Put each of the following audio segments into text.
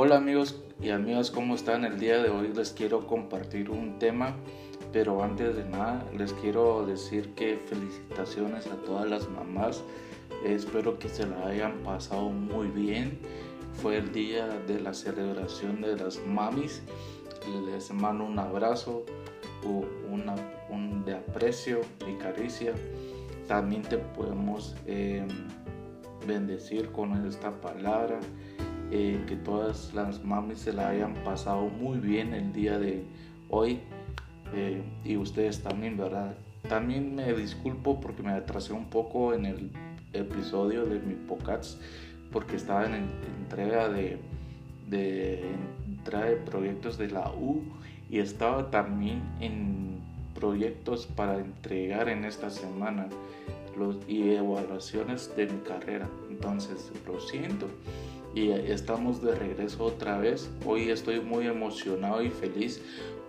Hola amigos y amigas, ¿cómo están? El día de hoy les quiero compartir un tema, pero antes de nada les quiero decir que felicitaciones a todas las mamás. Espero que se la hayan pasado muy bien. Fue el día de la celebración de las mamis. Les mando un abrazo, una, un de aprecio y caricia. También te podemos eh, bendecir con esta palabra eh, que todas las mamis se la hayan pasado muy bien el día de hoy eh, y ustedes también, ¿verdad? También me disculpo porque me atrasé un poco en el episodio de mi podcast porque estaba en entrega de, de, entrega de proyectos de la U y estaba también en proyectos para entregar en esta semana los, y evaluaciones de mi carrera. Entonces, lo siento y estamos de regreso otra vez. Hoy estoy muy emocionado y feliz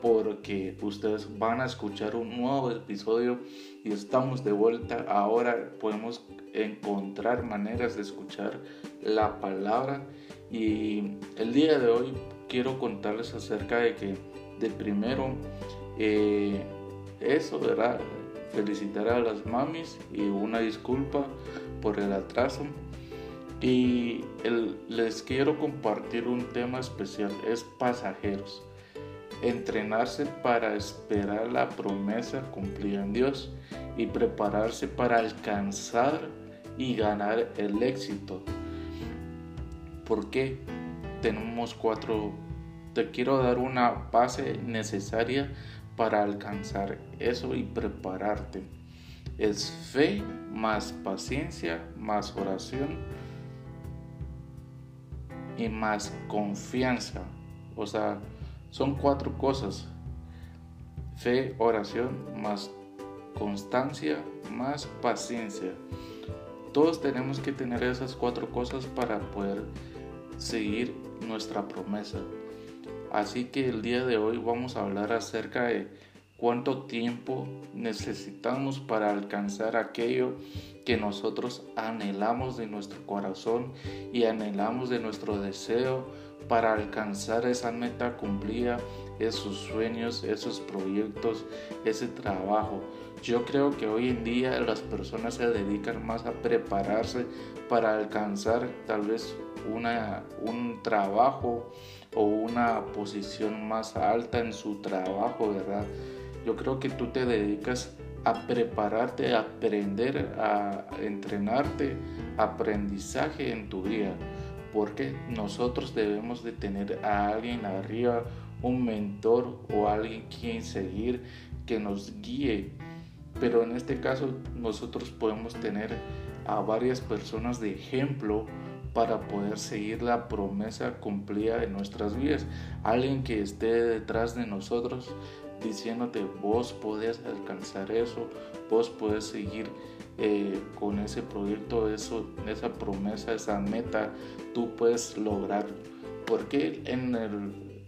porque ustedes van a escuchar un nuevo episodio y estamos de vuelta. Ahora podemos encontrar maneras de escuchar la palabra y el día de hoy quiero contarles acerca de que de primero eh, eso, ¿verdad? Felicitar a las mamis y una disculpa por el atraso y les quiero compartir un tema especial, es pasajeros. Entrenarse para esperar la promesa cumplida en Dios y prepararse para alcanzar y ganar el éxito. ¿Por qué? Tenemos cuatro, te quiero dar una base necesaria para alcanzar eso y prepararte. Es fe más paciencia más oración y más confianza. O sea, son cuatro cosas. Fe, oración, más constancia, más paciencia. Todos tenemos que tener esas cuatro cosas para poder seguir nuestra promesa. Así que el día de hoy vamos a hablar acerca de cuánto tiempo necesitamos para alcanzar aquello que nosotros anhelamos de nuestro corazón y anhelamos de nuestro deseo para alcanzar esa meta cumplida, esos sueños, esos proyectos, ese trabajo. Yo creo que hoy en día las personas se dedican más a prepararse para alcanzar tal vez una, un trabajo o una posición más alta en su trabajo, ¿verdad? Yo creo que tú te dedicas a prepararte, a aprender, a entrenarte, aprendizaje en tu vida. Porque nosotros debemos de tener a alguien arriba, un mentor o alguien quien seguir que nos guíe. Pero en este caso nosotros podemos tener a varias personas de ejemplo para poder seguir la promesa cumplida de nuestras vidas. Alguien que esté detrás de nosotros diciéndote vos podés alcanzar eso, vos podés seguir eh, con ese proyecto, eso, esa promesa, esa meta, tú puedes lograr. Porque en, el,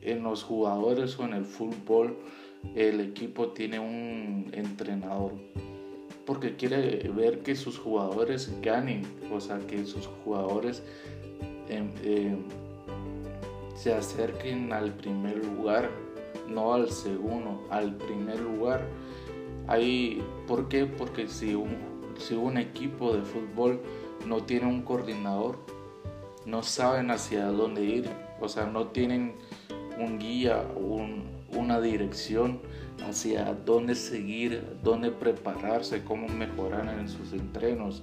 en los jugadores o en el fútbol el equipo tiene un entrenador? Porque quiere ver que sus jugadores ganen, o sea, que sus jugadores em, em, se acerquen al primer lugar no al segundo, al primer lugar. Ahí, ¿Por qué? Porque si un, si un equipo de fútbol no tiene un coordinador, no saben hacia dónde ir, o sea, no tienen un guía, una dirección hacia dónde seguir, dónde prepararse, cómo mejorar en sus entrenos.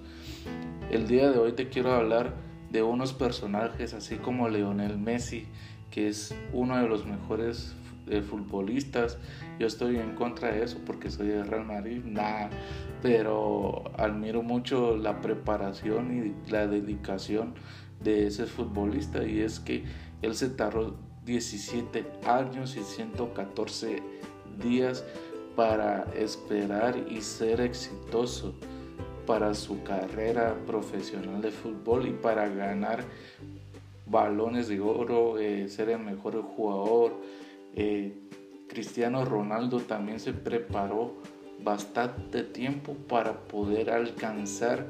El día de hoy te quiero hablar de unos personajes así como Leonel Messi, que es uno de los mejores de futbolistas. Yo estoy en contra de eso porque soy de Real Madrid, nada, pero admiro mucho la preparación y la dedicación de ese futbolista y es que él se tardó 17 años y 114 días para esperar y ser exitoso para su carrera profesional de fútbol y para ganar balones de oro, eh, ser el mejor jugador, eh, Cristiano Ronaldo también se preparó bastante tiempo para poder alcanzar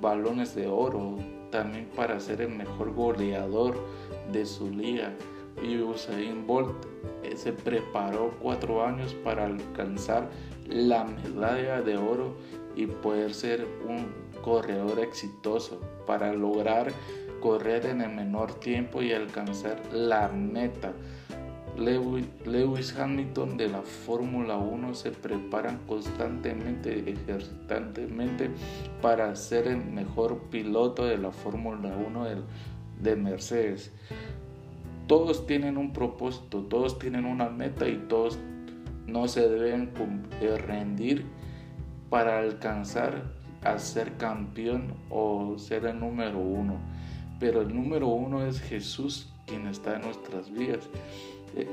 balones de oro, también para ser el mejor goleador de su liga y Usain Bolt eh, se preparó cuatro años para alcanzar la medalla de oro y poder ser un corredor exitoso para lograr correr en el menor tiempo y alcanzar la meta. Lewis Hamilton de la Fórmula 1 se preparan constantemente, ejercitantemente para ser el mejor piloto de la Fórmula 1 de Mercedes. Todos tienen un propósito, todos tienen una meta y todos no se deben eh, rendir para alcanzar a ser campeón o ser el número uno. Pero el número uno es Jesús quien está en nuestras vidas. Eh,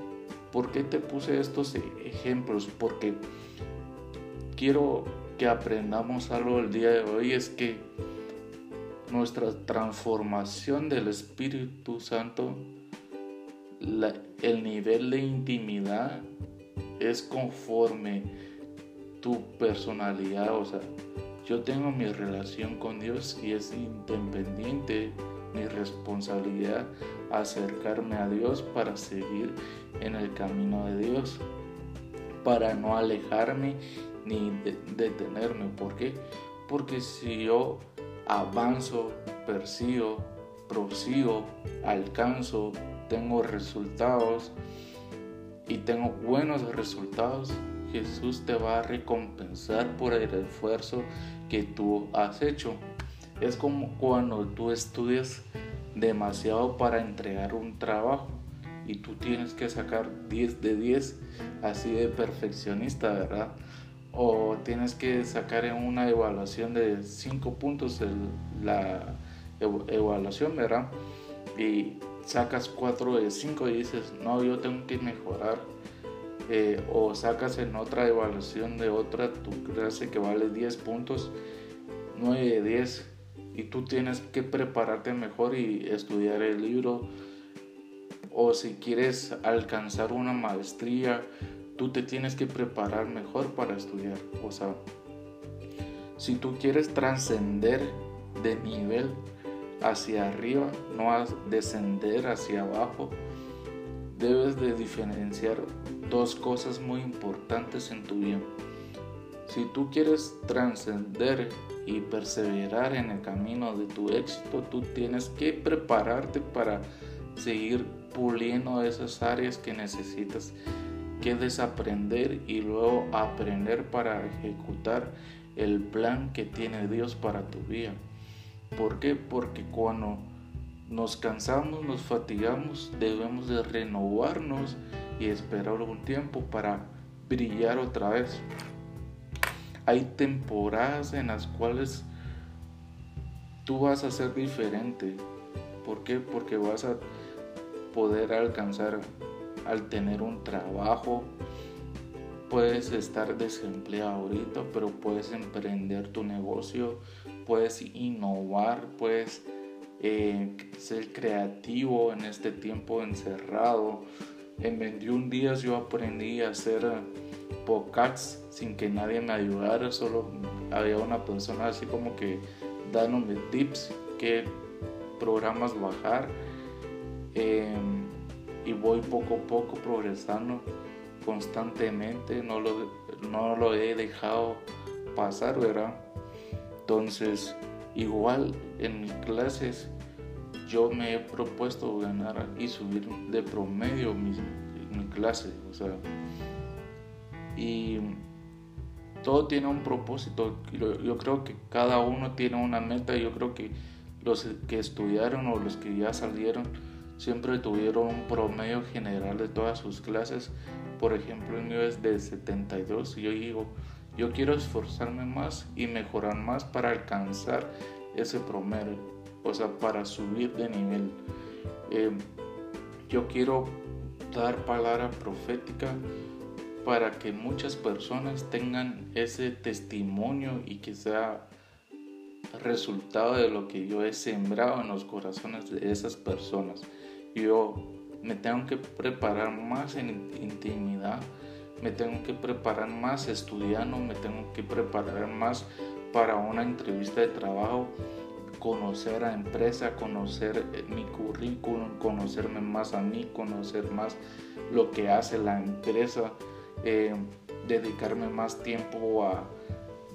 ¿Por qué te puse estos ejemplos? Porque quiero que aprendamos algo el día de hoy, es que nuestra transformación del Espíritu Santo, el nivel de intimidad es conforme tu personalidad, o sea, yo tengo mi relación con Dios y es independiente mi responsabilidad acercarme a Dios para seguir en el camino de Dios, para no alejarme ni detenerme. ¿Por qué? Porque si yo avanzo, persigo, prosigo, alcanzo, tengo resultados y tengo buenos resultados, Jesús te va a recompensar por el esfuerzo que tú has hecho. Es como cuando tú estudias demasiado para entregar un trabajo y tú tienes que sacar 10 de 10 así de perfeccionista, ¿verdad? O tienes que sacar en una evaluación de 5 puntos la evaluación, ¿verdad? Y sacas 4 de 5 y dices, no, yo tengo que mejorar. Eh, o sacas en otra evaluación de otra tu clase que vale 10 puntos, 9 de 10 y tú tienes que prepararte mejor y estudiar el libro. O si quieres alcanzar una maestría, tú te tienes que preparar mejor para estudiar. O sea, si tú quieres trascender de nivel hacia arriba, no descender hacia abajo, debes de diferenciar dos cosas muy importantes en tu vida. Si tú quieres trascender y perseverar en el camino de tu éxito, tú tienes que prepararte para seguir puliendo esas áreas que necesitas que desaprender y luego aprender para ejecutar el plan que tiene Dios para tu vida. ¿Por qué? Porque cuando nos cansamos, nos fatigamos, debemos de renovarnos y esperar un tiempo para brillar otra vez. Hay temporadas en las cuales tú vas a ser diferente. ¿Por qué? Porque vas a poder alcanzar al tener un trabajo. Puedes estar desempleado ahorita, pero puedes emprender tu negocio, puedes innovar, puedes eh, ser creativo en este tiempo encerrado. En 21 días yo aprendí a hacer podcasts sin que nadie me ayudara, solo había una persona así como que dándome tips, qué programas bajar em, y voy poco a poco progresando constantemente, no lo, no lo he dejado pasar, ¿verdad? Entonces, igual en mis clases yo me he propuesto ganar y subir de promedio mi, mi clase, o sea, y todo tiene un propósito. Yo creo que cada uno tiene una meta. Yo creo que los que estudiaron o los que ya salieron siempre tuvieron un promedio general de todas sus clases. Por ejemplo, el mío es de 72. Y yo digo, yo quiero esforzarme más y mejorar más para alcanzar ese promedio. O sea, para subir de nivel. Eh, yo quiero dar palabra profética para que muchas personas tengan ese testimonio y que sea resultado de lo que yo he sembrado en los corazones de esas personas. Yo me tengo que preparar más en intimidad, me tengo que preparar más estudiando, me tengo que preparar más para una entrevista de trabajo conocer a empresa, conocer eh, mi currículum, conocerme más a mí, conocer más lo que hace la empresa, eh, dedicarme más tiempo a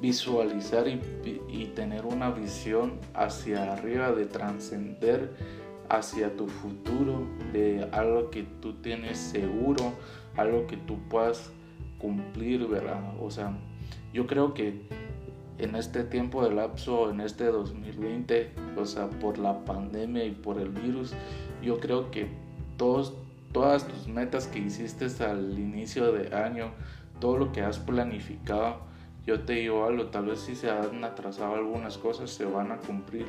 visualizar y, tener una visión hacia arriba de trascender hacia tu futuro, de algo que tú tienes seguro, algo que tú puedas cumplir, ¿verdad? O sea, yo creo que en este tiempo de lapso, en este 2020, o sea, por la pandemia y por el virus, yo creo que todos, todas tus metas que hiciste al inicio de año, todo lo que has planificado, yo te digo algo, tal vez si se han atrasado algunas cosas, se van a cumplir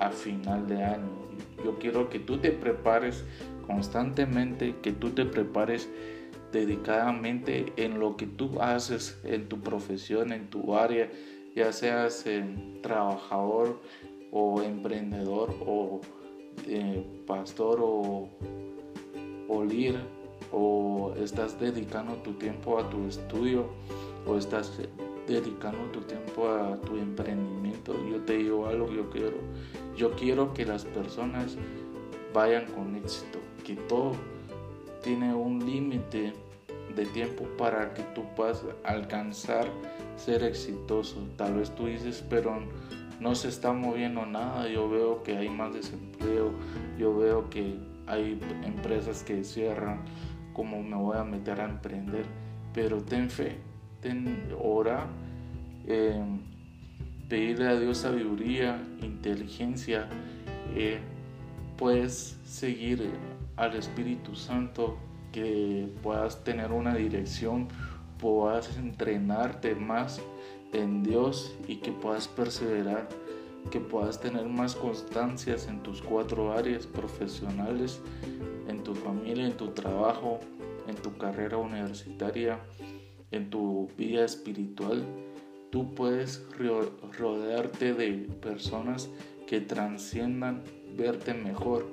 a final de año. Yo quiero que tú te prepares constantemente, que tú te prepares dedicadamente en lo que tú haces, en tu profesión, en tu área, ya seas trabajador o emprendedor o eh, pastor o, o líder o estás dedicando tu tiempo a tu estudio o estás dedicando tu tiempo a tu emprendimiento. Yo te digo algo, yo quiero, yo quiero que las personas vayan con éxito, que todo tiene un límite de tiempo para que tú puedas alcanzar ser exitoso. Tal vez tú dices, pero no se está moviendo nada, yo veo que hay más desempleo, yo veo que hay empresas que cierran, como me voy a meter a emprender, pero ten fe, ten ora, eh, pedirle a Dios sabiduría, inteligencia, eh, puedes seguir al Espíritu Santo, que puedas tener una dirección, puedas entrenarte más en Dios y que puedas perseverar, que puedas tener más constancias en tus cuatro áreas profesionales, en tu familia, en tu trabajo, en tu carrera universitaria, en tu vida espiritual. Tú puedes rodearte de personas que transciendan verte mejor.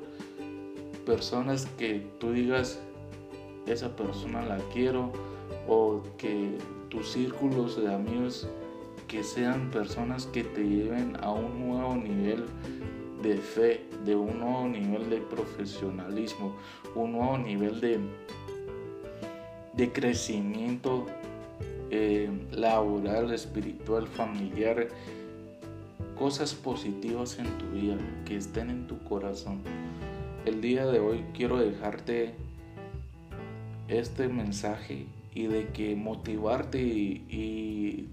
Personas que tú digas, esa persona la quiero, o que tus círculos de amigos que sean personas que te lleven a un nuevo nivel de fe, de un nuevo nivel de profesionalismo, un nuevo nivel de, de crecimiento eh, laboral, espiritual, familiar, cosas positivas en tu vida que estén en tu corazón. El día de hoy quiero dejarte este mensaje y de que motivarte y,